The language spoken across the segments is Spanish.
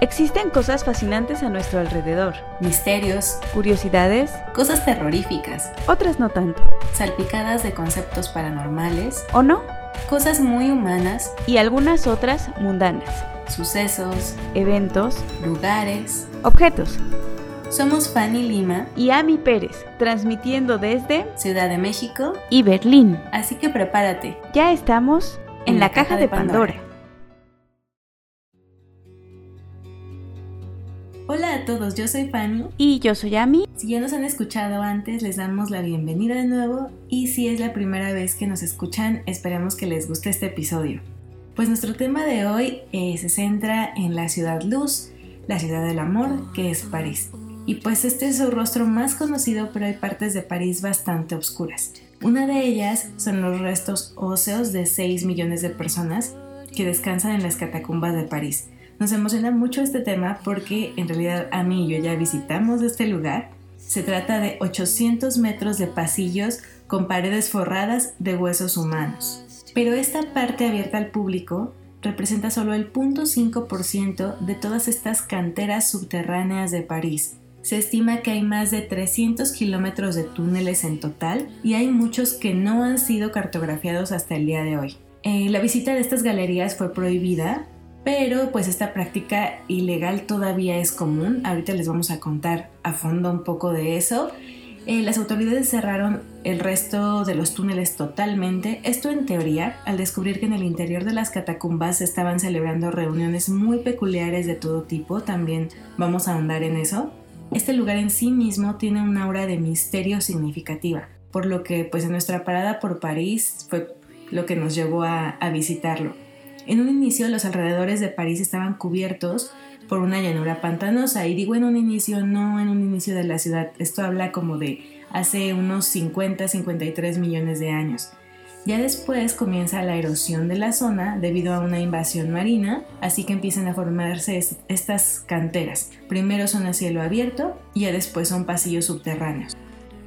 Existen cosas fascinantes a nuestro alrededor, Misterios, curiosidades, cosas terroríficas, otras no tanto, salpicadas de conceptos paranormales, ¿o no? cosas muy humanas, Y algunas otras mundanas, sucesos, eventos, lugares. objetos. Somos Fanny Lima, Y Ami Pérez, transmitiendo desde Ciudad de México, y Berlín. así que prepárate. Ya estamos en, la, caja, de Pandora. Hola a todos, yo soy Fanny. Y yo soy Ami. Si ya nos han escuchado antes, les damos la bienvenida de nuevo y si es la primera vez que nos escuchan, esperemos que les guste este episodio. Pues nuestro tema de hoy eh, se centra en la ciudad luz, la ciudad del amor, que es París. Y pues este es su rostro más conocido, pero hay partes de París bastante oscuras. Una de ellas son los restos óseos de 6 millones de personas que descansan en las catacumbas de París. Nos emociona mucho este tema porque en realidad a mí y yo ya visitamos este lugar. Se trata de 800 metros de pasillos con paredes forradas de huesos humanos. Pero esta parte abierta al público representa solo el 0.5% de todas estas canteras subterráneas de París. Se estima que hay más de 300 kilómetros de túneles en total y hay muchos que no han sido cartografiados hasta el día de hoy. Eh, la visita de estas galerías fue prohibida, pero pues esta práctica ilegal todavía es común. Ahorita les vamos a contar a fondo un poco de eso. Eh, las autoridades cerraron el resto de los túneles totalmente, esto en teoría, al descubrir que en el interior de las catacumbas se estaban celebrando reuniones muy peculiares de todo tipo, también vamos a ahondar en eso. Este lugar en sí mismo tiene un aura de misterio significativa, por lo que pues en nuestra parada por París fue lo que nos llevó a, a visitarlo. En un inicio los alrededores de París estaban cubiertos por una llanura pantanosa y digo en un inicio, no en un inicio de la ciudad, esto habla como de hace unos 50-53 millones de años. Ya después comienza la erosión de la zona debido a una invasión marina, así que empiezan a formarse est estas canteras. Primero son a cielo abierto y ya después son pasillos subterráneos.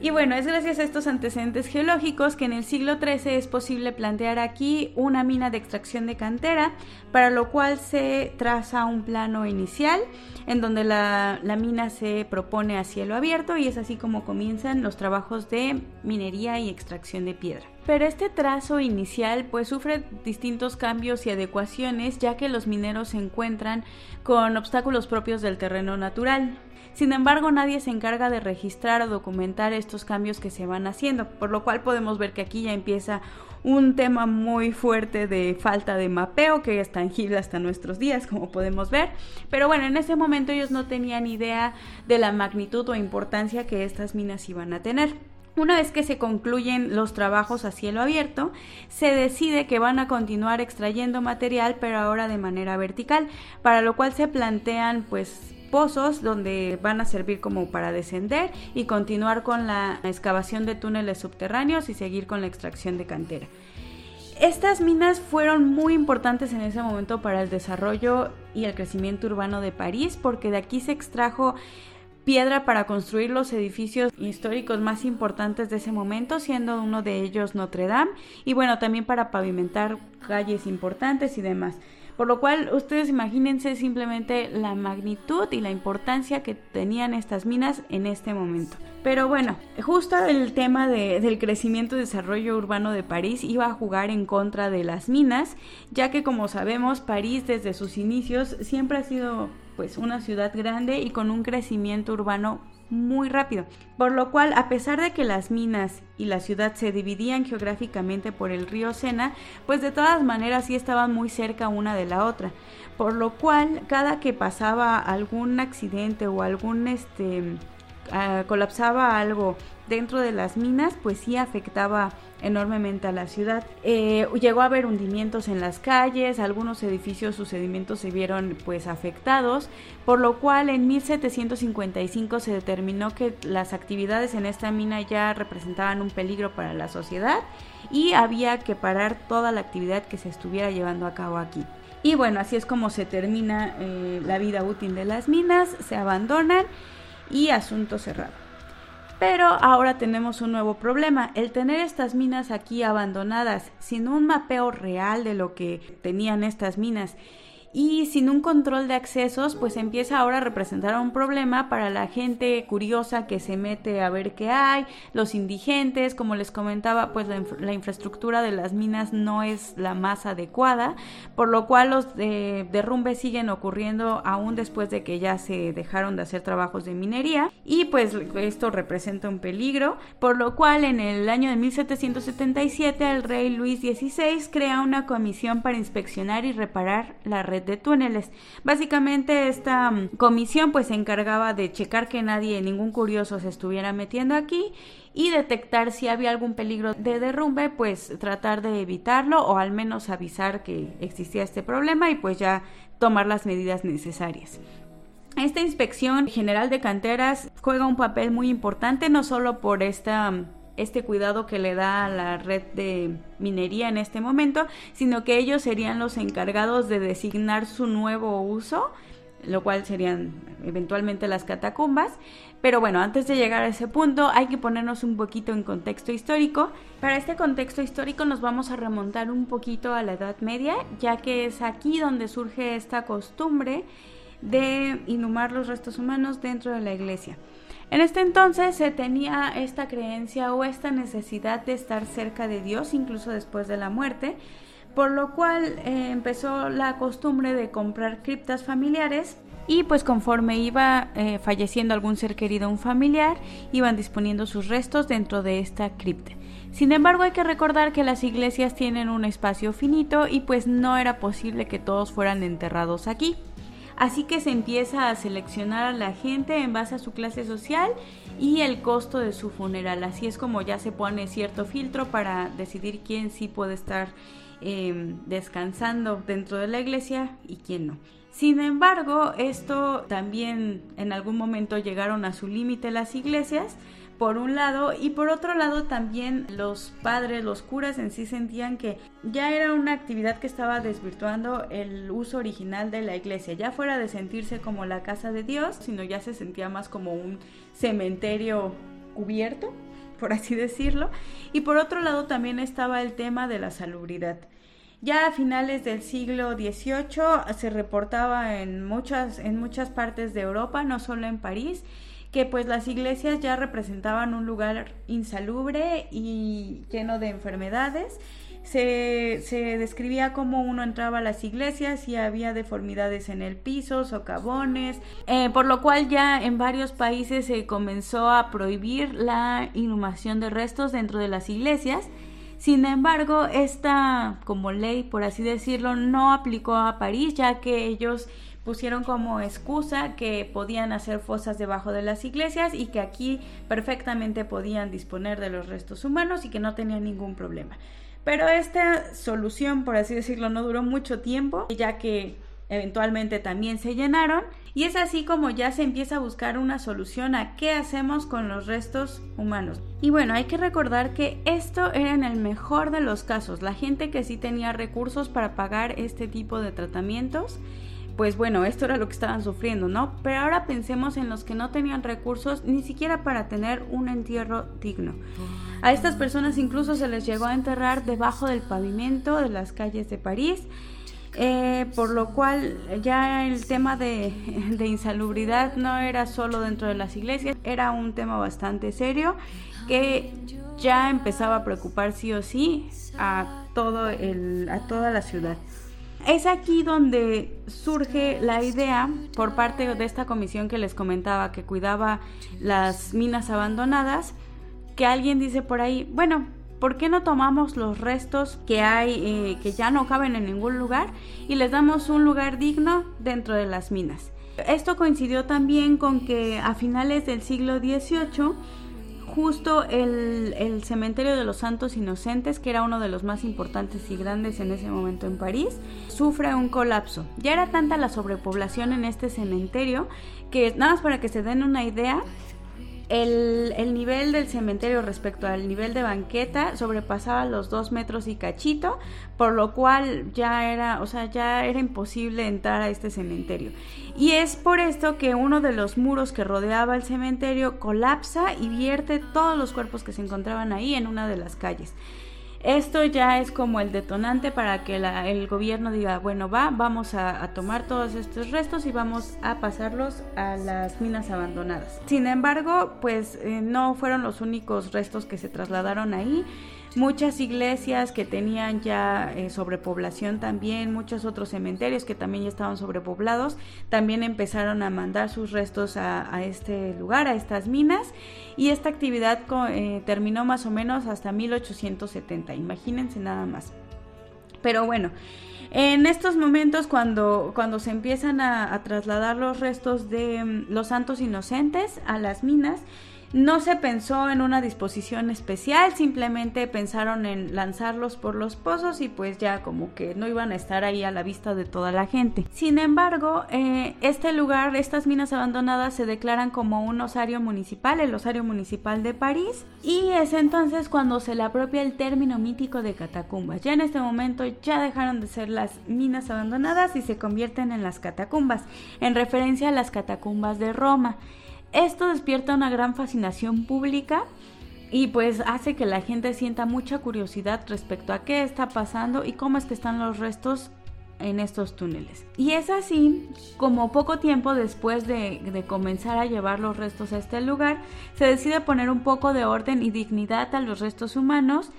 Y bueno, es gracias a estos antecedentes geológicos que en el siglo XIII es posible plantear aquí una mina de extracción de cantera, para lo cual se traza un plano inicial en donde la, mina se propone a cielo abierto y es así como comienzan los trabajos de minería y extracción de piedra. Pero este trazo inicial pues sufre distintos cambios y adecuaciones ya que los mineros se encuentran con obstáculos propios del terreno natural. Sin embargo, nadie se encarga de registrar o documentar estos cambios que se van haciendo, por lo cual podemos ver que aquí ya empieza un tema muy fuerte de falta de mapeo que es tangible hasta nuestros días, como podemos ver. Pero bueno, en ese momento ellos no tenían idea de la magnitud o importancia que estas minas iban a tener. Una vez que se concluyen los trabajos a cielo abierto, se decide que van a continuar extrayendo material, pero ahora de manera vertical, para lo cual se plantean pues pozos donde van a servir como para descender y continuar con la excavación de túneles subterráneos y seguir con la extracción de cantera. Estas minas fueron muy importantes en ese momento para el desarrollo y el crecimiento urbano de París porque de aquí se extrajo piedra para construir los edificios históricos más importantes de ese momento, siendo uno de ellos Notre Dame, y bueno, también para pavimentar calles importantes y demás. Por lo cual, ustedes imagínense simplemente la magnitud y la importancia que tenían estas minas en este momento. Pero bueno, justo el tema de, del crecimiento y desarrollo urbano de París iba a jugar en contra de las minas, ya que como sabemos, París desde sus inicios siempre ha sido pues una ciudad grande y con un crecimiento urbano muy rápido. Por lo cual, a pesar de que las minas y la ciudad se dividían geográficamente por el río Sena, pues de todas maneras sí estaban muy cerca una de la otra. Por lo cual, cada que pasaba algún accidente o algún este uh, colapsaba algo dentro de las minas, pues sí afectaba enormemente a la ciudad. Eh, llegó a haber hundimientos en las calles, algunos edificios sus sedimentos se vieron pues afectados, por lo cual en 1755 se determinó que las actividades en esta mina ya representaban un peligro para la sociedad y había que parar toda la actividad que se estuviera llevando a cabo aquí. Y bueno, así es como se termina eh, la vida útil de las minas, se abandonan y asunto cerrado. Pero ahora tenemos un nuevo problema, el tener estas minas aquí abandonadas sin un mapeo real de lo que tenían estas minas y sin un control de accesos pues empieza ahora a representar un problema para la gente curiosa que se mete a ver qué hay, los indigentes, como les comentaba pues la, infraestructura de las minas no es la más adecuada, por lo cual los derrumbes siguen ocurriendo aún después de que ya se dejaron de hacer trabajos de minería y pues esto representa un peligro, por lo cual en el año de 1777 el rey Luis XVI crea una comisión para inspeccionar y reparar la red de túneles. Básicamente esta mm, comisión pues se encargaba de checar que nadie, ningún curioso se estuviera metiendo aquí y detectar si había algún peligro de derrumbe, pues tratar de evitarlo o al menos avisar que existía este problema y pues ya tomar las medidas necesarias. Esta inspección general de canteras juega un papel muy importante no solo por esta mm, este cuidado que le da a la red de minería en este momento, sino que ellos serían los encargados de designar su nuevo uso, lo cual serían eventualmente las catacumbas. Pero bueno, antes de llegar a ese punto hay que ponernos un poquito en contexto histórico. Para este contexto histórico nos vamos a remontar un poquito a la Edad Media, ya que es aquí donde surge esta costumbre de inhumar los restos humanos dentro de la iglesia. En este entonces se tenía esta creencia o esta necesidad de estar cerca de Dios incluso después de la muerte, por lo cual eh, empezó la costumbre de comprar criptas familiares y pues conforme iba eh, falleciendo algún ser querido un familiar, iban disponiendo sus restos dentro de esta cripta. Sin embargo, hay que recordar que las iglesias tienen un espacio finito y pues no era posible que todos fueran enterrados aquí. Así que se empieza a seleccionar a la gente en base a su clase social y el costo de su funeral. Así es como ya se pone cierto filtro para decidir quién sí puede estar em, descansando dentro de la iglesia y quién no. Sin embargo, esto también en algún momento llegaron a su límite las iglesias por un lado, y por otro lado también los padres, los curas en sí sentían que ya era una actividad que estaba desvirtuando el uso original de la iglesia, ya fuera de sentirse como la casa de Dios, sino ya se sentía más como un cementerio cubierto, por así decirlo, y por otro lado también estaba el tema de la salubridad. Ya a finales del siglo XVIII se reportaba en muchas, en muchas partes de Europa, no solo en París, que pues las iglesias ya representaban un lugar insalubre y lleno de enfermedades. Se, describía cómo uno entraba a las iglesias y había deformidades en el piso, socavones, eh, por lo cual ya en varios países se comenzó a prohibir la inhumación de restos dentro de las iglesias. Sin embargo, esta como ley, por así decirlo, no aplicó a París, ya que ellos pusieron como excusa que podían hacer fosas debajo de las iglesias y que aquí perfectamente podían disponer de los restos humanos y que no tenían ningún problema. Pero esta solución, por así decirlo, no duró mucho tiempo, ya que eventualmente también se llenaron y es así como ya se empieza a buscar una solución a qué hacemos con los restos humanos. Y bueno, hay que recordar que esto era en el mejor de los casos, la gente que sí tenía recursos para pagar este tipo de tratamientos pues bueno, esto era lo que estaban sufriendo, ¿no? Pero ahora pensemos en los que no tenían recursos ni siquiera para tener un entierro digno. A estas personas incluso se les llegó a enterrar debajo del pavimento de las calles de París, eh, por lo cual ya el tema de, insalubridad no era solo dentro de las iglesias, era un tema bastante serio que ya empezaba a preocupar sí o sí a, todo el, a toda la ciudad. Es aquí donde surge la idea por parte de esta comisión que les comentaba que cuidaba las minas abandonadas, que alguien dice por ahí, bueno, ¿por qué no tomamos los restos que hay, eh, que ya no caben en ningún lugar, y les damos un lugar digno dentro de las minas? Esto coincidió también con que a finales del siglo XVIII justo el, cementerio de los Santos Inocentes, que era uno de los más importantes y grandes en ese momento en París, sufre un colapso. Ya era tanta la sobrepoblación en este cementerio que, nada más para que se den una idea, el, nivel del cementerio respecto al nivel de banqueta sobrepasaba los dos metros y cachito, por lo cual ya era, o sea, ya era imposible entrar a este cementerio. Y es por esto que uno de los muros que rodeaba el cementerio colapsa y vierte todos los cuerpos que se encontraban ahí en una de las calles. Esto ya es como el detonante para que el gobierno diga, bueno, va, vamos a, tomar todos estos restos y vamos a pasarlos a las minas abandonadas. Sin embargo, pues eh, no fueron los únicos restos que se trasladaron ahí. Muchas iglesias que tenían ya eh, sobrepoblación también, muchos otros cementerios que también ya estaban sobrepoblados, también empezaron a mandar sus restos a, este lugar, a estas minas, y esta actividad eh, terminó más o menos hasta 1870, imagínense nada más. Pero bueno, en estos momentos cuando, cuando se empiezan a trasladar los restos de mm, los santos inocentes a las minas, no se pensó en una disposición especial, simplemente pensaron en lanzarlos por los pozos y pues ya como que no iban a estar ahí a la vista de toda la gente. Sin embargo, eh, este lugar, estas minas abandonadas se declaran como un osario municipal, el osario municipal de París, y es entonces cuando se le apropia el término mítico de catacumbas. Ya en este momento ya dejaron de ser las minas abandonadas y se convierten en las catacumbas, en referencia a las catacumbas de Roma. Esto despierta una gran fascinación pública y pues hace que la gente sienta mucha curiosidad respecto a qué está pasando y cómo es que están los restos en estos túneles. Y es así como poco tiempo después de, comenzar a llevar los restos a este lugar, se decide poner un poco de orden y dignidad a los restos humanos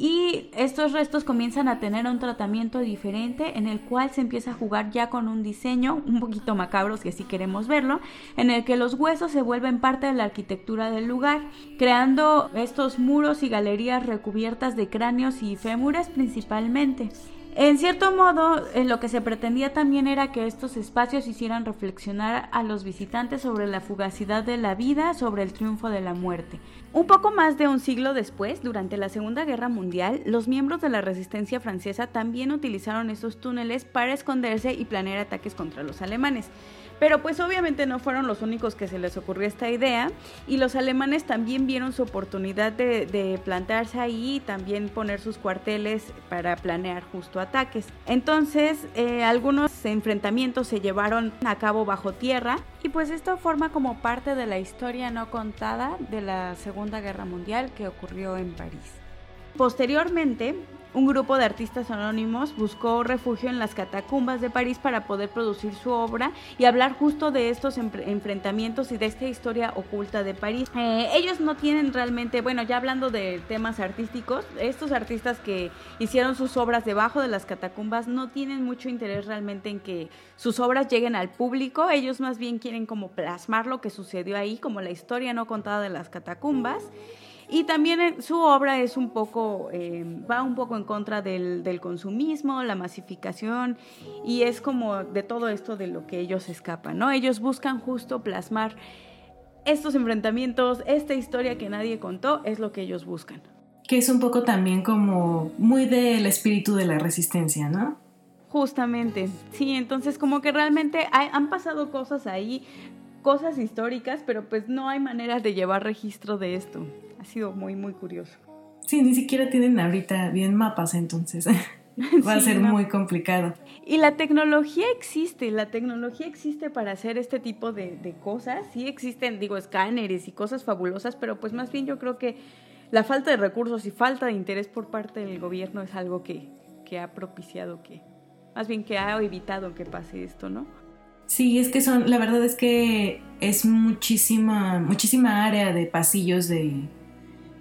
y estos restos comienzan a tener un tratamiento diferente en el cual se empieza a jugar ya con un diseño un poquito macabro si así queremos verlo, en el que los huesos se vuelven parte de la arquitectura del lugar, creando estos muros y galerías recubiertas de cráneos y fémures principalmente. En cierto modo, eh, lo que se pretendía también era que estos espacios hicieran reflexionar a los visitantes sobre la fugacidad de la vida, sobre el triunfo de la muerte. Un poco más de un siglo después, durante la Segunda Guerra Mundial, los miembros de la resistencia francesa también utilizaron esos túneles para esconderse y planear ataques contra los alemanes. Pero pues obviamente no fueron los únicos que se les ocurrió esta idea y los alemanes también vieron su oportunidad de, plantarse ahí y también poner sus cuarteles para planear justo ataques. Entonces eh, algunos enfrentamientos se llevaron a cabo bajo tierra y pues esto forma como parte de la historia no contada de la Segunda Guerra Mundial que ocurrió en París. Posteriormente, un grupo de artistas anónimos buscó refugio en las catacumbas de París para poder producir su obra y hablar justo de estos enfrentamientos y de esta historia oculta de París. Eh, ellos no tienen realmente, bueno, ya hablando de temas artísticos, estos artistas que hicieron sus obras debajo de las catacumbas no tienen mucho interés realmente en que sus obras lleguen al público, ellos más bien quieren como plasmar lo que sucedió ahí, como la historia no contada de las catacumbas. Y también eh, su obra es un poco, eh, va un poco en contra del, del, consumismo, la masificación, y es como de todo esto de lo que ellos escapan, ¿no? Ellos buscan justo plasmar estos enfrentamientos, esta historia que nadie contó, es lo que ellos buscan. Que es un poco también como muy del espíritu de la resistencia, ¿no? Justamente, sí, entonces como que realmente han pasado cosas ahí, cosas históricas, pero pues no hay manera de llevar registro de esto ha sido muy, muy curioso. Sí, ni siquiera tienen ahorita bien mapas, entonces va a ser muy complicado. Y la tecnología existe, la tecnología existe para hacer este tipo de, cosas. Sí existen, digo, escáneres y cosas fabulosas, pero pues más bien yo creo que la falta de recursos y falta de interés por parte del gobierno es algo que, que ha propiciado que, más bien que ha evitado que pase esto, ¿no? Sí, es que son, la verdad es que es muchísima, muchísima área de pasillos de,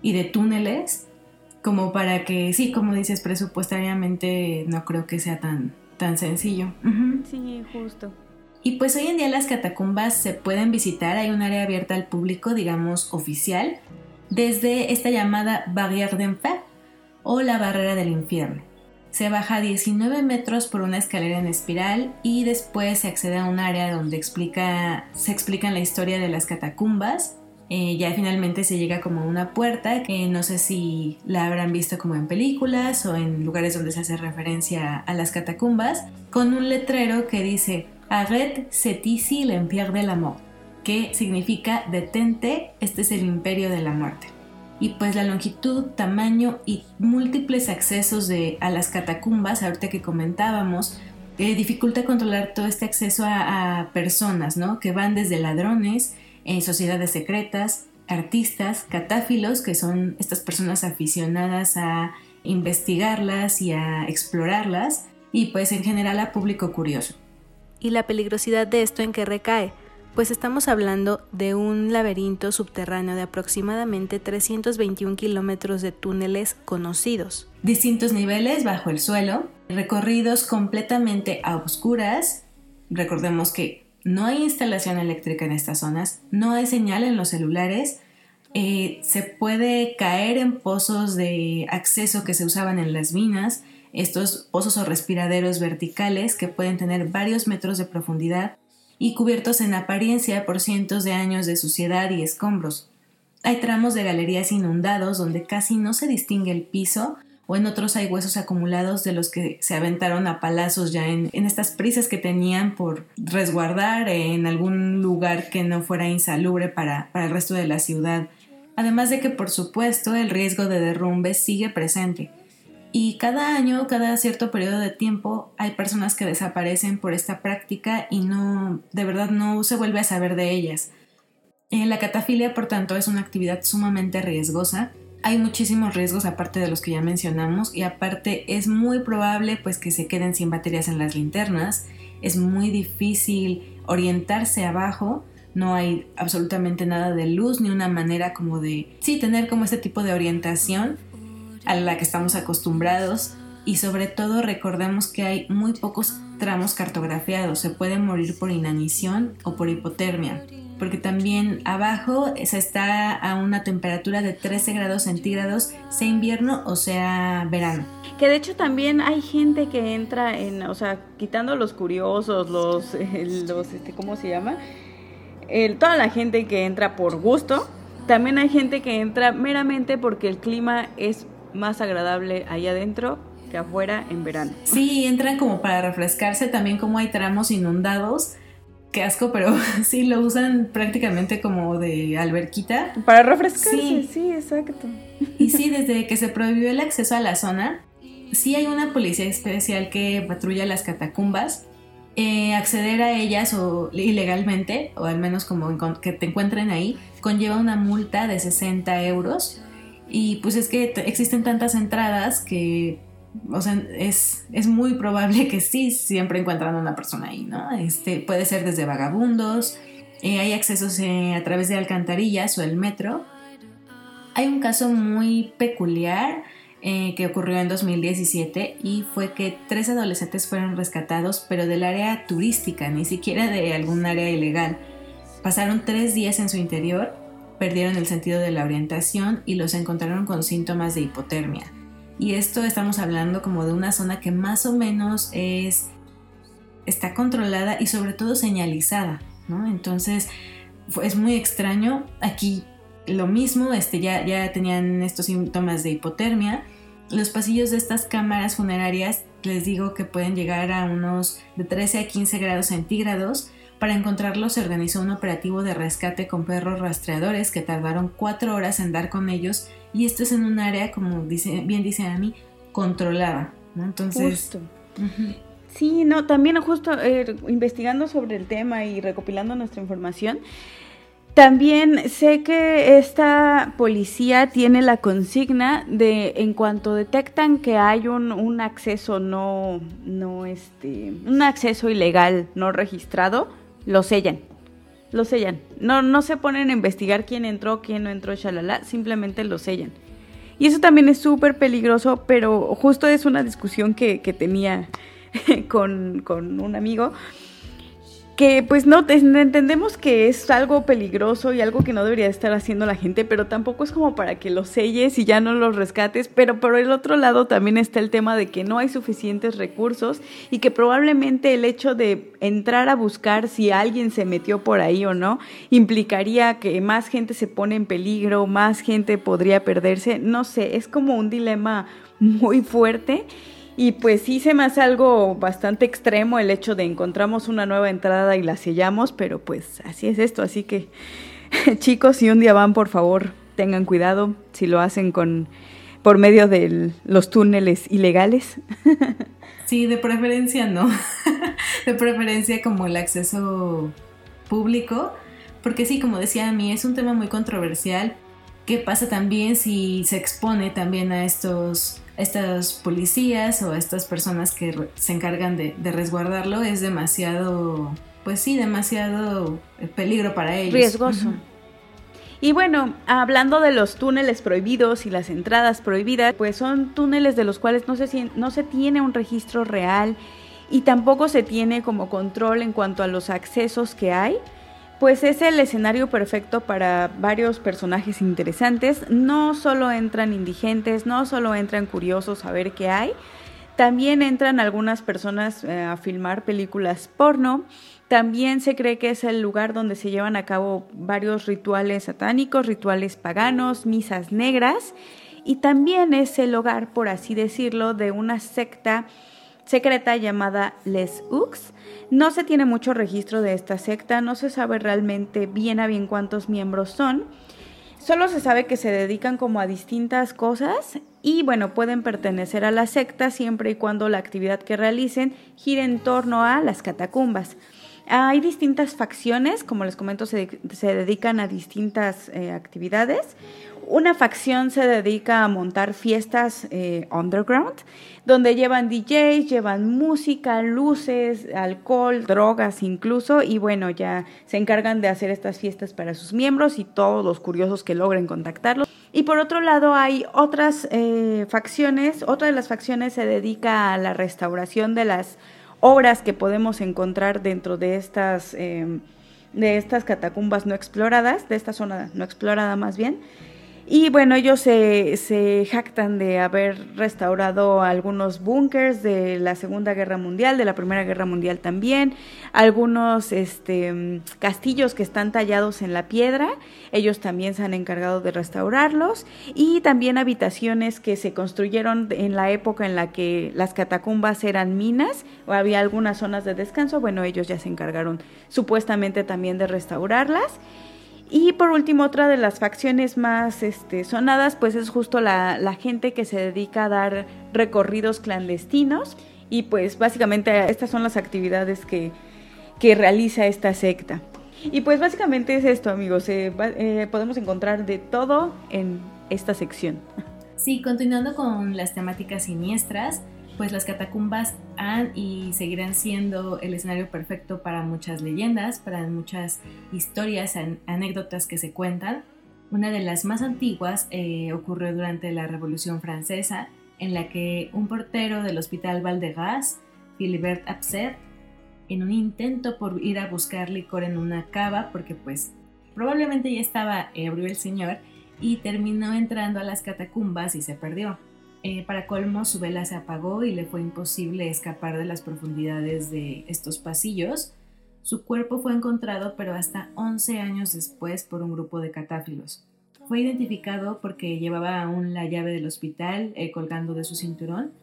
y de túneles, como para que, sí, como dices, presupuestariamente no creo que sea tan, tan sencillo. Sí, justo. Y pues hoy en día las catacumbas se pueden visitar, hay un área abierta al público, digamos, oficial, desde esta llamada Barrière d'Enfer o la Barrera del Infierno. Se baja 19 metros por una escalera en espiral y después se accede a un área donde explica, se explica la historia de las catacumbas, eh, ya finalmente se llega como a una puerta que no sé si la habrán visto como en películas o en lugares donde se hace referencia a las catacumbas, con un letrero que dice Arrête c'est ici l'empire de la mort, que significa detente, este es el imperio de la muerte. Y pues la longitud, tamaño y múltiples accesos de, a las catacumbas, ahorita que comentábamos, eh, dificulta controlar todo este acceso a, a personas, ¿no? Que van desde ladrones, en sociedades secretas, artistas, catáfilos, que son estas personas aficionadas a investigarlas y a explorarlas y pues en general a público curioso. ¿Y la peligrosidad de esto en qué recae? Pues estamos hablando de un laberinto subterráneo de aproximadamente 321 kilómetros de túneles conocidos. Distintos niveles bajo el suelo, recorridos completamente a oscuras. Recordemos que no hay instalación eléctrica en estas zonas, no hay señal en los celulares, eh, se puede caer en pozos de acceso que se usaban en las minas, estos pozos o respiraderos verticales que pueden tener varios metros de profundidad y cubiertos en apariencia por cientos de años de suciedad y escombros. Hay tramos de galerías inundados donde casi no se distingue el piso o en otros hay huesos acumulados de los que se aventaron a palazos ya en, estas prisas que tenían por resguardar en algún lugar que no fuera insalubre para, para el resto de la ciudad. Además de que, por supuesto, el riesgo de derrumbe sigue presente. Y cada año, cada cierto periodo de tiempo, hay personas que desaparecen por esta práctica y no, de verdad, no se vuelve a saber de ellas. Eh, la catafilia, por tanto, es una actividad sumamente riesgosa. Hay muchísimos riesgos aparte de los que ya mencionamos y aparte es muy probable pues que se queden sin baterías en las linternas. Es muy difícil orientarse abajo. No hay absolutamente nada de luz ni una manera como de, sí, tener como este tipo de orientación a la que estamos acostumbrados y sobre todo recordemos que hay muy pocos tramos cartografiados, se puede morir por inanición o por hipotermia, porque también abajo se está a una temperatura de 13 grados centígrados, sea invierno o sea verano. Que de hecho también hay gente que entra en, o sea, quitando los curiosos, los, los este, ¿cómo se llama? Toda la gente que entra por gusto, también hay gente que entra meramente porque el clima es más agradable ahí adentro que afuera en verano. Sí, entran como para refrescarse, también como hay tramos inundados. Qué asco, pero sí lo usan prácticamente como de alberquita. Para refrescarse, sí, exacto. Y sí, desde que se prohibió el acceso a la zona, sí hay una policía especial que patrulla las catacumbas. Eh, acceder a ellas o ilegalmente, o al menos como que te encuentren ahí, conlleva una multa de 60 euros y pues es que existen tantas entradas que, o sea, es, es muy probable que sí siempre encuentran una persona ahí, ¿no? Este, puede ser desde vagabundos, eh, hay accesos eh, a través de alcantarillas o el metro. Hay un caso muy peculiar eh, que ocurrió en 2017 y fue que tres adolescentes fueron rescatados, pero del área turística, ni siquiera de algún área ilegal. Pasaron tres días en su interior perdieron el sentido de la orientación y los encontraron con síntomas de hipotermia. Y esto estamos hablando como de una zona que más o menos es está controlada y sobre todo señalizada, ¿no? Entonces es muy extraño. Aquí lo mismo, este, ya, ya tenían estos síntomas de hipotermia. Los pasillos de estas cámaras funerarias les digo que pueden llegar a unos de 13 a 15 grados centígrados para encontrarlos se organizó un operativo de rescate con perros rastreadores que tardaron cuatro horas en dar con ellos y esto es en un área, como dice, bien dice Amy, controlada. ¿no? Entonces... Sí, no, también justo eh, investigando sobre el tema y recopilando nuestra información, también sé que esta policía tiene la consigna de en cuanto detectan que hay un, un acceso no, no este, un acceso ilegal no registrado, lo sellan. Lo sellan. No, no se ponen a investigar quién entró, quién no entró, shalala, simplemente lo sellan. Y eso también es súper peligroso, pero justo es una discusión que, que tenía con, con un amigo que pues no, entendemos que es algo peligroso y algo que no debería estar haciendo la gente, pero tampoco es como para que los selles y ya no los rescates, pero por el otro lado también está el tema de que no hay suficientes recursos y que probablemente el hecho de entrar a buscar si alguien se metió por ahí o no implicaría que más gente se pone en peligro, más gente podría perderse, no sé, es como un dilema muy fuerte y pues sí se me hace algo bastante extremo el hecho de encontramos una nueva entrada y la sellamos, pero pues así es esto, así que chicos, si un día van, por favor, tengan cuidado si lo hacen con por medio de los túneles ilegales. Sí, de preferencia no. de preferencia como el acceso público, porque sí, como decía a mí, es un tema muy controversial. ¿Qué pasa también si se expone también a estos estos policías o estas personas que se encargan de, resguardarlo es demasiado, pues sí, demasiado eh, peligro para ellos. Riesgoso. Y bueno, hablando de los túneles prohibidos y las entradas prohibidas, pues son túneles de los cuales no se, no se tiene un registro real y tampoco se tiene como control en cuanto a los accesos que hay. Pues es el escenario perfecto para varios personajes interesantes. No solo entran indigentes, no solo entran curiosos a ver qué hay, también entran algunas personas eh, a filmar películas porno. También se cree que es el lugar donde se llevan a cabo varios rituales satánicos, rituales paganos, misas negras. Y también es el hogar, por así decirlo, de una secta secreta llamada Les Ux. No se tiene mucho registro de esta secta, no se sabe realmente bien a bien cuántos miembros son. Solo se sabe que se dedican como a distintas cosas y bueno, pueden pertenecer a la secta siempre y cuando la actividad que realicen gire en torno a las catacumbas. Hay distintas facciones, como les comento, se, dedican a distintas eh, actividades. Una facción se dedica a montar fiestas eh, underground, donde llevan DJs, llevan música, luces, alcohol, drogas incluso, y bueno, ya se encargan de hacer estas fiestas para sus miembros y todos los curiosos que logren contactarlos. Y por otro lado hay otras eh, facciones, otra de las facciones se dedica a la restauración de las obras que podemos encontrar dentro de estas, eh, de estas catacumbas no exploradas, de esta zona no explorada más bien. Y bueno, ellos se, jactan de haber restaurado algunos búnkers de la Segunda Guerra Mundial, de la Primera Guerra Mundial también, algunos este, castillos que están tallados en la piedra, ellos también se han encargado de restaurarlos, y también habitaciones que se construyeron en la época en la que las catacumbas eran minas, o había algunas zonas de descanso, bueno, ellos ya se encargaron supuestamente también de restaurarlas. Y por último, otra de las facciones más este, sonadas, pues es justo la, gente que se dedica a dar recorridos clandestinos. Y pues básicamente estas son las actividades que, realiza esta secta. Y pues básicamente es esto, amigos. Eh, eh, podemos encontrar de todo en esta sección. Sí, continuando con las temáticas siniestras, pues las catacumbas han y seguirán siendo el escenario perfecto para muchas leyendas, para muchas historias, anécdotas que se cuentan. Una de las más antiguas eh, ocurrió durante la Revolución Francesa, en la que un portero del Hospital Val de Gaz, Philibert Abset, en un intento por ir a buscar licor en una cava, porque pues probablemente ya estaba ebrio el señor, y terminó entrando a las catacumbas y se perdió. Eh, para colmo, su vela se apagó y le fue imposible escapar de las profundidades de estos pasillos. Su cuerpo fue encontrado, pero hasta 11 años después, por un grupo de catáfilos. Fue identificado porque llevaba aún la llave del hospital eh, colgando de su cinturón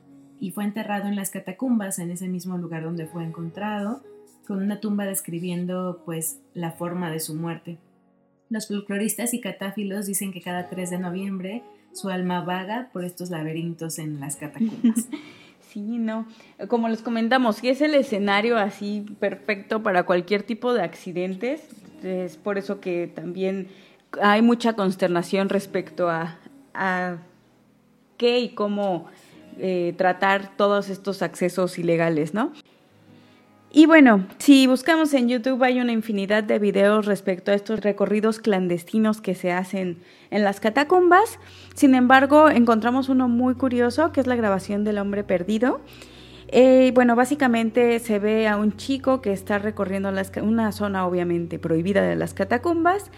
y fue enterrado en las catacumbas, en ese mismo lugar donde fue encontrado, con una tumba describiendo pues la forma de su muerte. Los folcloristas y catáfilos dicen que cada 3 de noviembre su alma vaga por estos laberintos en las catacumbas. Sí, no. Como les comentamos, si es el escenario así perfecto para cualquier tipo de accidentes. Es por eso que también hay mucha consternación respecto a, qué y cómo eh, tratar todos estos accesos ilegales, ¿no? Y bueno, si buscamos en YouTube hay una infinidad de videos respecto a estos recorridos clandestinos que se hacen en las catacumbas. Sin embargo, encontramos uno muy curioso que es la grabación del hombre perdido. Eh, bueno, básicamente se ve a un chico que está recorriendo una zona obviamente prohibida de las catacumbas.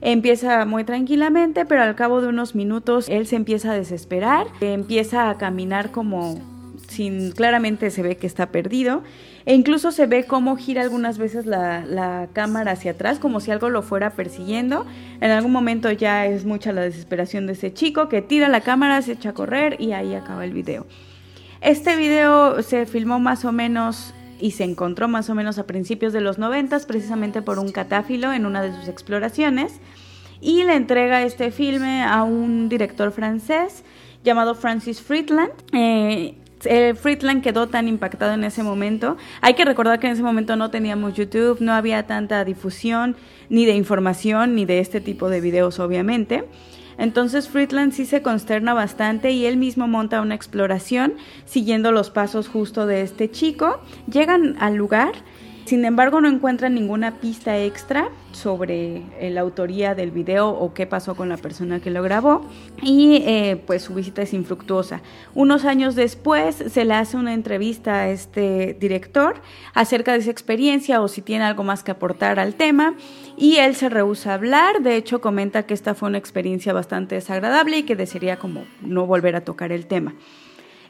Empieza muy tranquilamente, pero al cabo de unos minutos él se empieza a desesperar, empieza a caminar como sin claramente se ve que está perdido e incluso se ve cómo gira algunas veces la, cámara hacia atrás como si algo lo fuera persiguiendo. En algún momento ya es mucha la desesperación de ese chico que tira la cámara, se echa a correr y ahí acaba el video. Este video se filmó más o menos y se encontró más o menos a principios de los 90 precisamente por un catáfilo en una de sus exploraciones y le entrega este filme a un director francés llamado Francis Friedland. Eh, eh, Friedland quedó tan impactado en ese momento. Hay que recordar que en ese momento no teníamos YouTube, no había tanta difusión ni de información ni de este tipo de videos, obviamente. Entonces Friedland sí se consterna bastante y él mismo monta una exploración siguiendo los pasos justo de este chico. Llegan al lugar sin embargo, no encuentran ninguna pista extra sobre eh, la autoría del video o qué pasó con la persona que lo grabó y eh, pues su visita es infructuosa. Unos años después se le hace una entrevista a este director acerca de esa experiencia o si tiene algo más que aportar al tema y él se rehúsa a hablar, de hecho comenta que esta fue una experiencia bastante desagradable y que desearía como no volver a tocar el tema.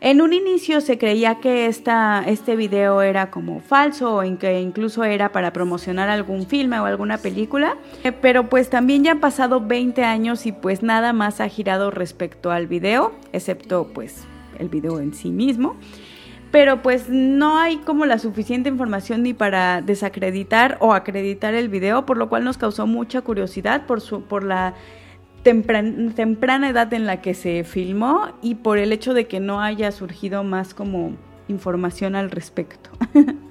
En un inicio se creía que esta, este video era como falso o que incluso era para promocionar algún filme o alguna película, eh, pero pues también ya han pasado 20 años y pues nada más ha girado respecto al video, excepto pues el video en sí mismo. Pero pues no hay como la suficiente información ni para desacreditar o acreditar el video, por lo cual nos causó mucha curiosidad por, su, por la temprana edad en la que se filmó y por el hecho de que no haya surgido más como información al respecto.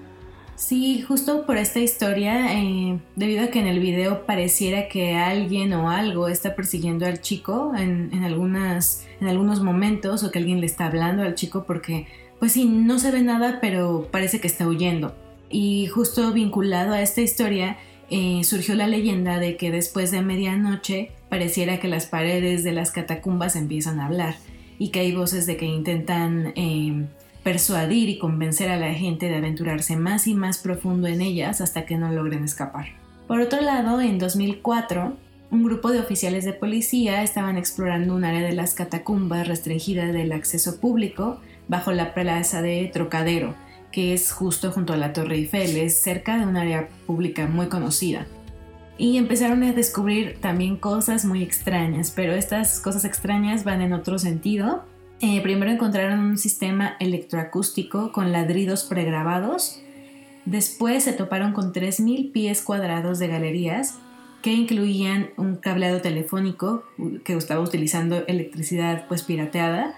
Sí, justo por esta historia, eh, debido a que en el video pareciera que alguien o algo está persiguiendo al chico en, algunas, en algunos momentos o que alguien le está hablando al chico porque, pues sí, no se ve nada, pero parece que está huyendo. Y justo vinculado a esta historia, eh, surgió la leyenda de que después de medianoche pareciera que las paredes de las catacumbas empiezan a hablar y que hay voces de que intentan eh, persuadir y convencer a la gente de aventurarse más y más profundo en ellas hasta que no logren escapar. Por otro lado, en 2004, un grupo de oficiales de policía estaban explorando un área de las catacumbas restringida del acceso público bajo la plaza de Trocadero, que es justo junto a la Torre Eiffel, es cerca de un área pública muy conocida. Y empezaron a descubrir también cosas muy extrañas, pero estas cosas extrañas van en otro sentido. Eh, primero encontraron un sistema electroacústico con ladridos pregrabados. Después se toparon con 3.000 pies cuadrados de galerías que incluían un cableado telefónico que estaba utilizando electricidad pues pirateada.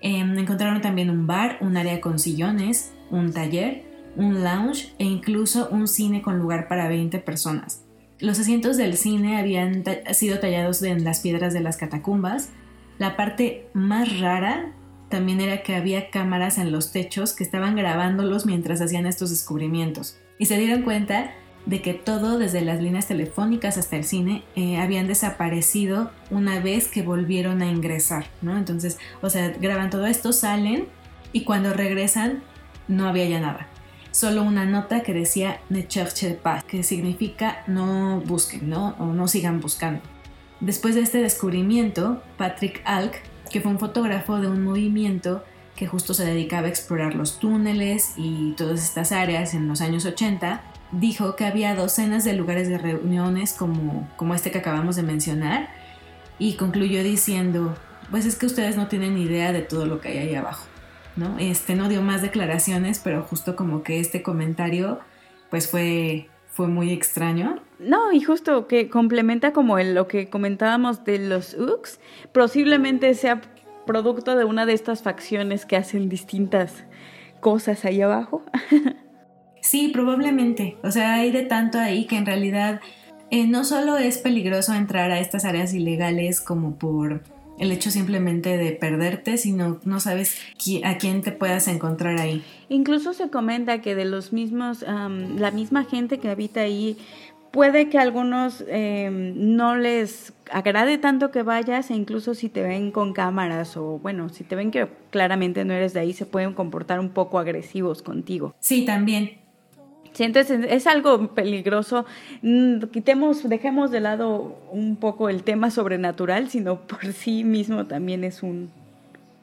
Em, encontraron también un bar, un área con sillones, un taller, un lounge e incluso un cine con lugar para 20 personas. Los asientos del cine habían sido tallados en las piedras de las catacumbas. La parte más rara también era que había cámaras en los techos que estaban grabándolos mientras hacían estos descubrimientos. Y se dieron cuenta de que todo, desde las líneas telefónicas hasta el cine, eh, habían desaparecido una vez que volvieron a ingresar, ¿no? Entonces, o sea, graban todo esto, salen y cuando regresan no había ya nada. Solo una nota que decía Ne cherche pas, que significa no busquen, ¿no? O no sigan buscando. Después de este descubrimiento, Patrick Alk, que fue un fotógrafo de un movimiento que justo se dedicaba a explorar los túneles y todas estas áreas en los años 80, dijo que había docenas de lugares de reuniones como, como este que acabamos de mencionar y concluyó diciendo, pues es que ustedes no tienen idea de todo lo que hay ahí abajo. ¿No? Este no dio más declaraciones, pero justo como que este comentario pues fue fue muy extraño. No, y justo que complementa como lo que comentábamos de los UX, posiblemente sea producto de una de estas facciones que hacen distintas cosas ahí abajo. sí, probablemente. O sea, hay de tanto ahí que en realidad eh, no solo es peligroso entrar a estas áreas ilegales como por el hecho simplemente de perderte, sino no sabes a quién te puedas encontrar ahí. Incluso se comenta que de los mismos, la misma gente que habita ahí, puede que a algunos em, no les agrade tanto que vayas e incluso si te ven con cámaras o bueno, si te ven que claramente no eres de ahí, se pueden comportar un poco agresivos contigo. Sí, también. Sí, entonces es algo peligroso. Mm, quitemos, dejemos de lado un poco el tema sobrenatural, sino por sí mismo también es un,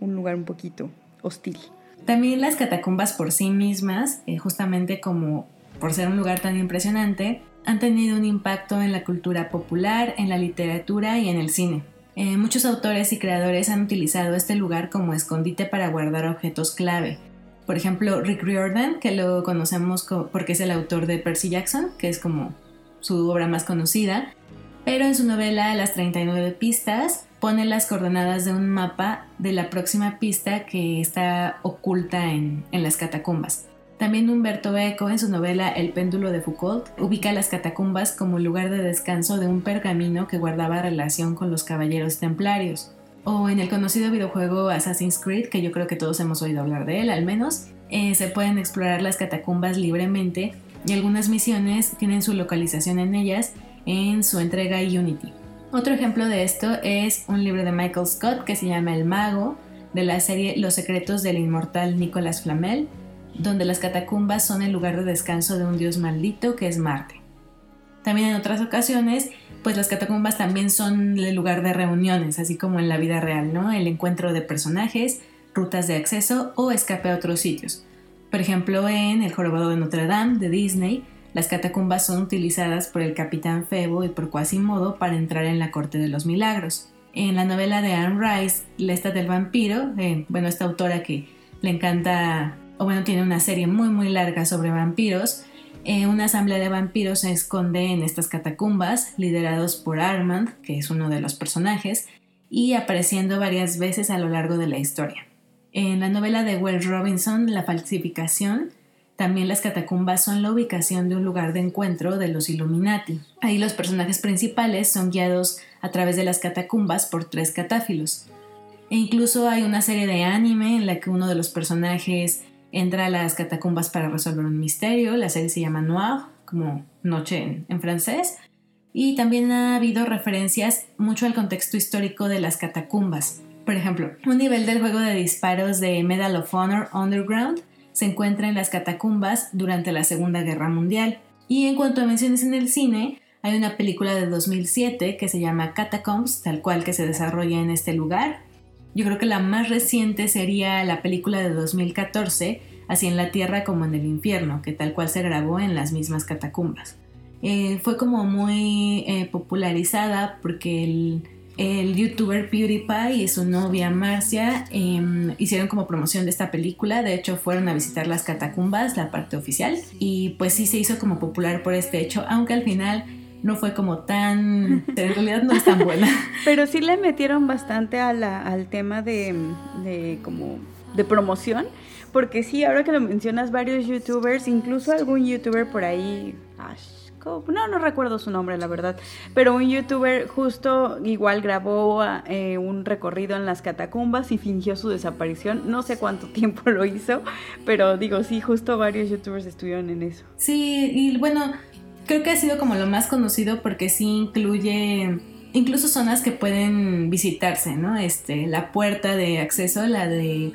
lugar un poquito hostil. También las catacumbas por sí mismas, eh, justamente como por ser un lugar tan impresionante, han tenido un impacto en la cultura popular, en la literatura y en el cine. Eh, muchos autores y creadores han utilizado este lugar como escondite para guardar objetos clave, por ejemplo, Rick Riordan, que lo conocemos porque es el autor de Percy Jackson, que es como su obra más conocida, pero en su novela Las 39 pistas pone las coordenadas de un mapa de la próxima pista que está oculta en, las catacumbas. También Humberto Eco, en su novela El péndulo de Foucault, ubica las catacumbas como lugar de descanso de un pergamino que guardaba relación con los caballeros templarios. O en el conocido videojuego Assassin's Creed, que yo creo que todos hemos oído hablar de él al menos, eh, se pueden explorar las catacumbas libremente y algunas misiones tienen su localización en ellas en su entrega Unity. Otro ejemplo de esto es un libro de Michael Scott que se llama El Mago, de la serie Los secretos del inmortal Nicolas Flamel, donde las catacumbas son el lugar de descanso de un dios maldito que es Marte. También en otras ocasiones, pues las catacumbas también son el lugar de reuniones, así como en la vida real, ¿no? El encuentro de personajes, rutas de acceso o escape a otros sitios. Por ejemplo, en El Jorobado de Notre Dame de Disney, las catacumbas son utilizadas por el capitán Febo y por Quasimodo para entrar en la Corte de los Milagros. En la novela de Anne Rice, La del Vampiro, eh, bueno, esta autora que le encanta, o bueno, tiene una serie muy muy larga sobre vampiros, eh, una asamblea de vampiros se esconde en estas catacumbas, liderados por Armand, que es uno de los personajes, y apareciendo varias veces a lo largo de la historia. En la novela de Wells Robinson, La falsificación, también las catacumbas son la ubicación de un lugar de encuentro de los Illuminati. Ahí los personajes principales son guiados a través de las catacumbas por tres catáfilos. E incluso hay una serie de anime en la que uno de los personajes entra a las catacumbas para resolver un misterio. La serie se llama Noir, como noche en, en francés. Y también ha habido referencias mucho al contexto histórico de las catacumbas. Por ejemplo, un nivel del juego de disparos de Medal of Honor Underground se encuentra en las catacumbas durante la Segunda Guerra Mundial. Y en cuanto a menciones en el cine, hay una película de 2007 que se llama Catacombs, tal cual que se desarrolla en este lugar. Yo creo que la más reciente sería la película de 2014, Así en la Tierra como en el Infierno, que tal cual se grabó en las mismas catacumbas. Eh, fue como muy eh, popularizada porque el youtuber PewDiePie y su novia Marcia em, hicieron como promoción de esta película. De hecho, fueron a visitar las catacumbas, la parte oficial. Y pues sí se hizo como popular por este hecho, aunque al final no fue como tan... en realidad no es tan buena. Pero sí le metieron bastante al tema de, de como de promoción. Porque sí, ahora que lo mencionas, varios youtubers, incluso algún youtuber por ahí, no, no recuerdo su nombre, la verdad, pero un youtuber justo igual grabó eh, un recorrido en las catacumbas y fingió su desaparición. No sé cuánto tiempo lo hizo, pero digo, sí, justo varios youtubers estuvieron en eso. Sí, y bueno, creo que ha sido como lo más conocido porque sí incluye incluso zonas que pueden visitarse, ¿no? Este, la puerta de acceso, la de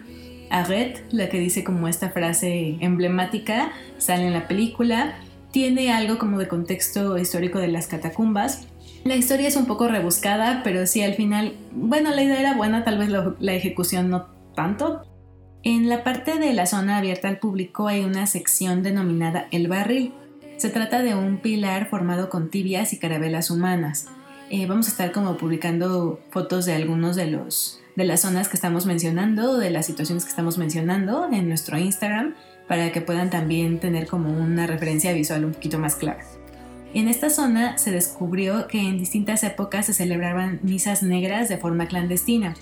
Arret, la que dice como esta frase emblemática, sale en la película tiene algo como de contexto histórico de las catacumbas. La historia es un poco rebuscada, pero sí al final, bueno, la idea era buena, tal vez la ejecución no tanto. En la parte de la zona abierta al público hay una sección denominada El Barril. Se trata de un pilar formado con tibias y carabelas humanas. Eh, vamos a estar como publicando fotos de algunos de los de las zonas que estamos mencionando, de las situaciones que estamos mencionando en nuestro Instagram para que puedan también tener como una referencia visual un poquito más clara. En esta zona se descubrió que en distintas épocas se celebraban misas negras de forma clandestina.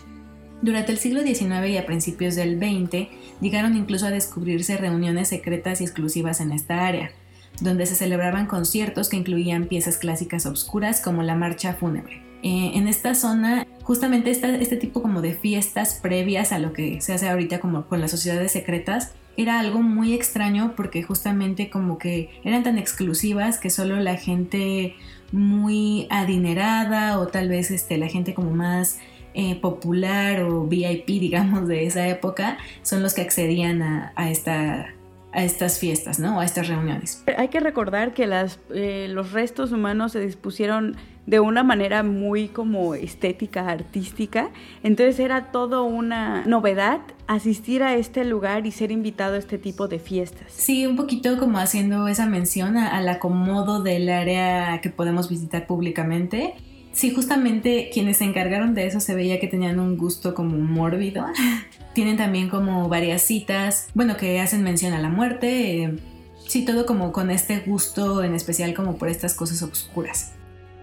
Durante el siglo XIX y a principios del XX llegaron incluso a descubrirse reuniones secretas y exclusivas en esta área, donde se celebraban conciertos que incluían piezas clásicas obscuras como la marcha fúnebre. Eh, en esta zona, justamente este tipo como de fiestas previas a lo que se hace ahorita como con las sociedades secretas, era algo muy extraño porque justamente como que eran tan exclusivas que solo la gente muy adinerada o tal vez este, la gente como más eh, popular o VIP, digamos, de esa época, son los que accedían a, esta a estas fiestas, ¿no? A estas reuniones. Hay que recordar que las, eh, los restos humanos se dispusieron de una manera muy como estética, artística. Entonces era todo una novedad asistir a este lugar y ser invitado a este tipo de fiestas. Sí, un poquito como haciendo esa mención al acomodo del área que podemos visitar públicamente. Sí, justamente quienes se encargaron de eso se veía que tenían un gusto como mórbido. Tienen también como varias citas, bueno, que hacen mención a la muerte. sí, todo como con este gusto en especial como por estas cosas oscuras.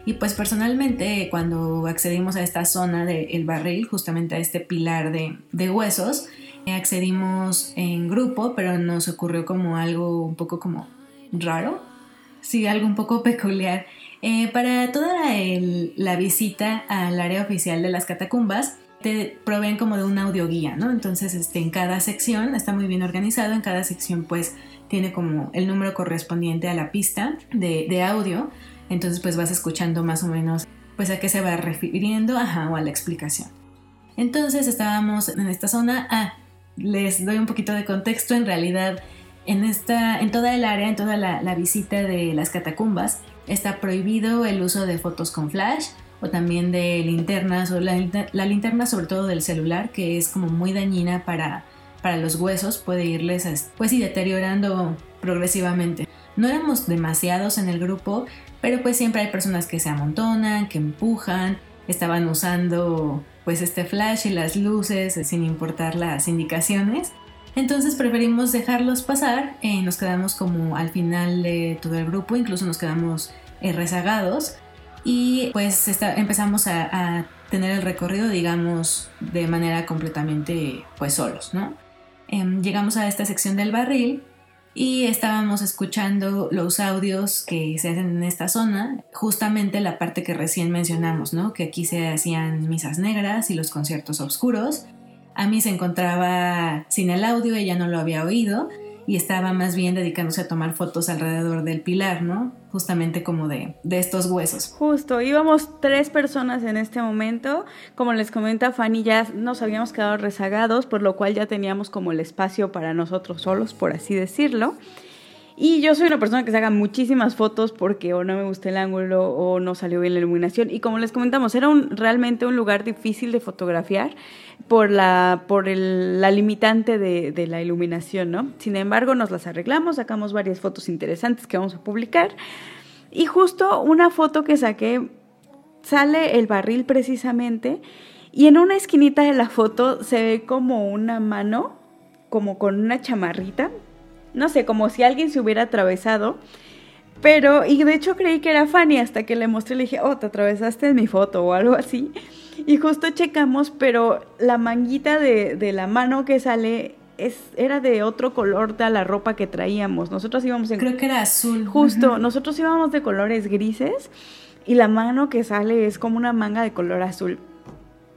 Y pues personalmente cuando accedimos a esta zona del barril, justamente a este pilar de, huesos, Accedimos en grupo, pero nos ocurrió como algo un poco como raro, sí, algo un poco peculiar. Eh, para toda la visita al área oficial de las catacumbas, te proveen como de una audioguía, ¿no? Entonces, este, en cada sección está muy bien organizado, en cada sección pues tiene como el número correspondiente a la pista de, audio, entonces pues vas escuchando más o menos pues a qué se va refiriendo, ajá, o a la explicación. Entonces estábamos en esta zona, ah, les doy un poquito de contexto, en realidad en, esta, en toda el área, en toda la visita de las catacumbas, está prohibido el uso de fotos con flash, o también de linternas, o la, linterna sobre todo del celular, que es como muy dañina para, para los huesos, puede irles pues y deteriorando progresivamente. No éramos demasiados en el grupo, pero pues siempre hay personas que se amontonan, que empujan, estaban usando pues este flash y las luces sin importar las indicaciones. Entonces preferimos dejarlos pasar, eh, nos quedamos como al final de todo el grupo, incluso nos quedamos eh, rezagados y pues empezamos a, tener el recorrido, digamos, de manera completamente pues solos, ¿no? Em, llegamos a esta sección del barril y estábamos escuchando los audios que se hacen en esta zona, justamente la parte que recién mencionamos, ¿no? Que aquí se hacían misas negras y los conciertos oscuros. A mí se encontraba sin el audio, ella no lo había oído, y estaba más bien dedicándose a tomar fotos alrededor del pilar, ¿no? Justamente como de, de estos huesos. Justo, íbamos tres personas en este momento. Como les comenta Fanny, ya nos habíamos quedado rezagados, por lo cual ya teníamos como el espacio para nosotros solos, por así decirlo. Y yo soy una persona que saca muchísimas fotos porque o no me gusta el ángulo o no salió bien la iluminación. Y como les comentamos, era realmente un lugar difícil de fotografiar por la, por el, limitante de, de, la iluminación, ¿no? Sin embargo, nos las arreglamos, sacamos varias fotos interesantes que vamos a publicar. Y justo una foto que saqué, sale el barril precisamente. Y en una esquinita de la foto se ve como una mano, como con una chamarrita, no sé, como si alguien se hubiera atravesado. Pero, y de hecho creí que era Fanny hasta que le mostré, le dije, oh, te atravesaste en mi foto o algo así. Y justo checamos, pero la manguita de, de la mano que sale es, era de otro color de la ropa que traíamos. Nosotros íbamos en... Creo que era azul. Justo, nosotros íbamos de colores grises y la mano que sale es como una manga de color azul.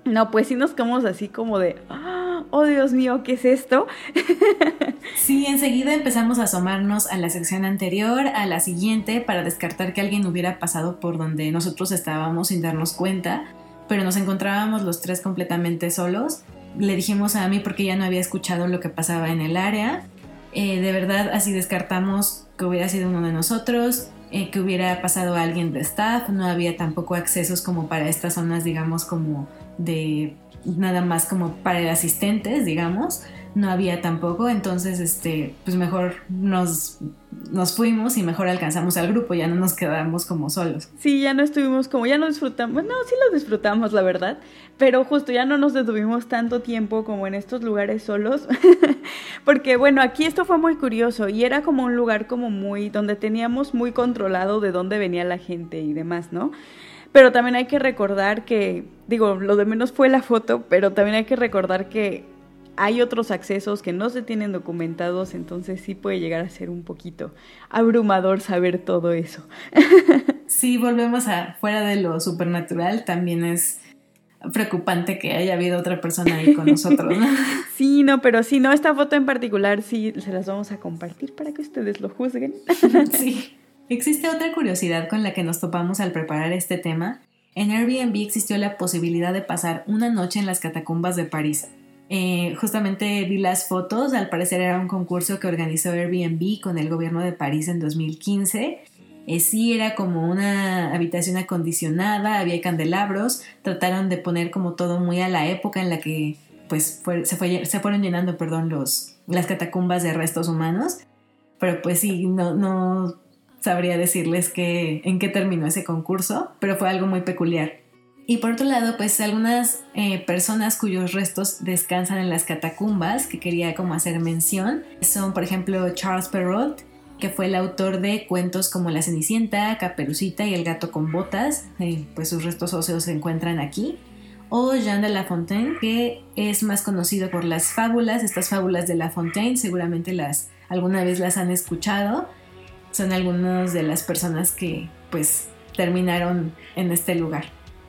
No, pues sí nos quedamos así como de... ¡Ah! oh Dios mío, ¿qué es esto? sí, enseguida empezamos a asomarnos a la sección anterior, a la siguiente, para descartar que alguien hubiera pasado por donde nosotros estábamos sin darnos cuenta, pero nos encontrábamos los tres completamente solos. Le dijimos a mí porque ya no había escuchado lo que pasaba en el área. Eh, de verdad, así descartamos que hubiera sido uno de nosotros, eh, que hubiera pasado alguien de staff, no había tampoco accesos como para estas zonas, digamos, como de nada más como para asistentes, digamos, no había tampoco, entonces este, pues mejor nos, nos fuimos y mejor alcanzamos al grupo, ya no nos quedamos como solos. Sí, ya no estuvimos como, ya no disfrutamos, no, sí lo disfrutamos, la verdad, pero justo ya no nos detuvimos tanto tiempo como en estos lugares solos, porque bueno, aquí esto fue muy curioso y era como un lugar como muy, donde teníamos muy controlado de dónde venía la gente y demás, ¿no? Pero también hay que recordar que, digo, lo de menos fue la foto, pero también hay que recordar que hay otros accesos que no se tienen documentados, entonces sí puede llegar a ser un poquito abrumador saber todo eso. Sí, volvemos a fuera de lo supernatural, también es preocupante que haya habido otra persona ahí con nosotros, ¿no? Sí, no, pero sí, no, esta foto en particular sí se las vamos a compartir para que ustedes lo juzguen. Sí. Existe otra curiosidad con la que nos topamos al preparar este tema. En Airbnb existió la posibilidad de pasar una noche en las catacumbas de París. Eh, justamente vi las fotos, al parecer era un concurso que organizó Airbnb con el gobierno de París en 2015. Eh, sí, era como una habitación acondicionada, había candelabros, trataron de poner como todo muy a la época en la que pues se, se fueron llenando perdón, los, las catacumbas de restos humanos. Pero pues sí, no, no sabría decirles que, en qué terminó ese concurso, pero fue algo muy peculiar. Y por otro lado, pues algunas eh, personas cuyos restos descansan en las catacumbas, que quería como hacer mención, son por ejemplo Charles Perrault, que fue el autor de cuentos como La Cenicienta, Caperucita y El gato con botas, eh, pues sus restos óseos se encuentran aquí. o Jean de La Fontaine, que es más conocido por las fábulas, estas fábulas de La Fontaine, seguramente las alguna vez las han escuchado. Son algunas de las personas que pues terminaron en este lugar.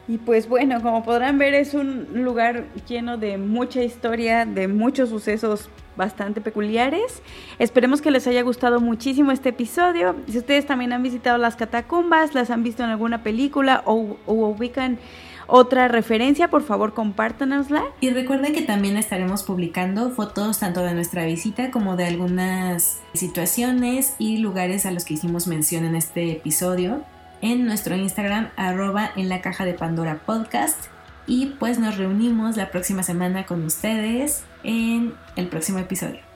Y pues bueno, como podrán ver es un lugar lleno de mucha historia, de muchos sucesos bastante peculiares. Esperemos que les haya gustado muchísimo este episodio. Si ustedes también han visitado las catacumbas, las han visto en alguna película o, ubican otra referencia, por favor compártanosla. Y recuerden que también estaremos publicando fotos tanto de nuestra visita como de algunas situaciones y lugares a los que hicimos mención en este episodio en nuestro Instagram arroba en la caja de Pandora podcast. Y pues nos reunimos la próxima semana con ustedes en el próximo episodio.